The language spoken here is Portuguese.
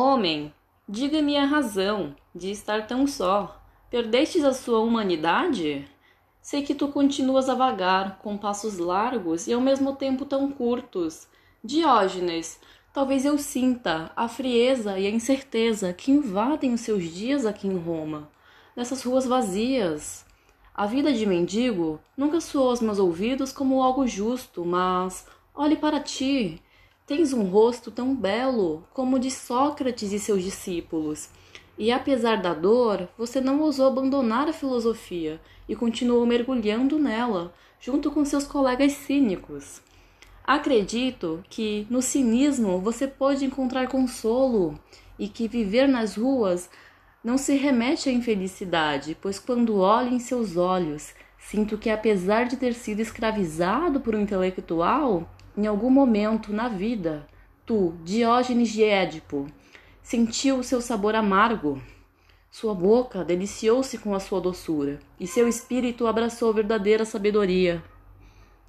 Homem, diga-me a razão de estar tão só. Perdestes a sua humanidade? Sei que tu continuas a vagar, com passos largos e ao mesmo tempo tão curtos. Diógenes, talvez eu sinta a frieza e a incerteza que invadem os seus dias aqui em Roma, nessas ruas vazias. A vida de mendigo nunca soou aos meus ouvidos como algo justo, mas olhe para ti. Tens um rosto tão belo como o de Sócrates e seus discípulos. E apesar da dor, você não ousou abandonar a filosofia e continuou mergulhando nela, junto com seus colegas cínicos. Acredito que no cinismo você pode encontrar consolo e que viver nas ruas não se remete à infelicidade, pois quando olho em seus olhos, sinto que apesar de ter sido escravizado por um intelectual, em algum momento na vida, tu, Diógenes de Édipo, sentiu o seu sabor amargo. Sua boca deliciou-se com a sua doçura, e seu espírito abraçou verdadeira sabedoria.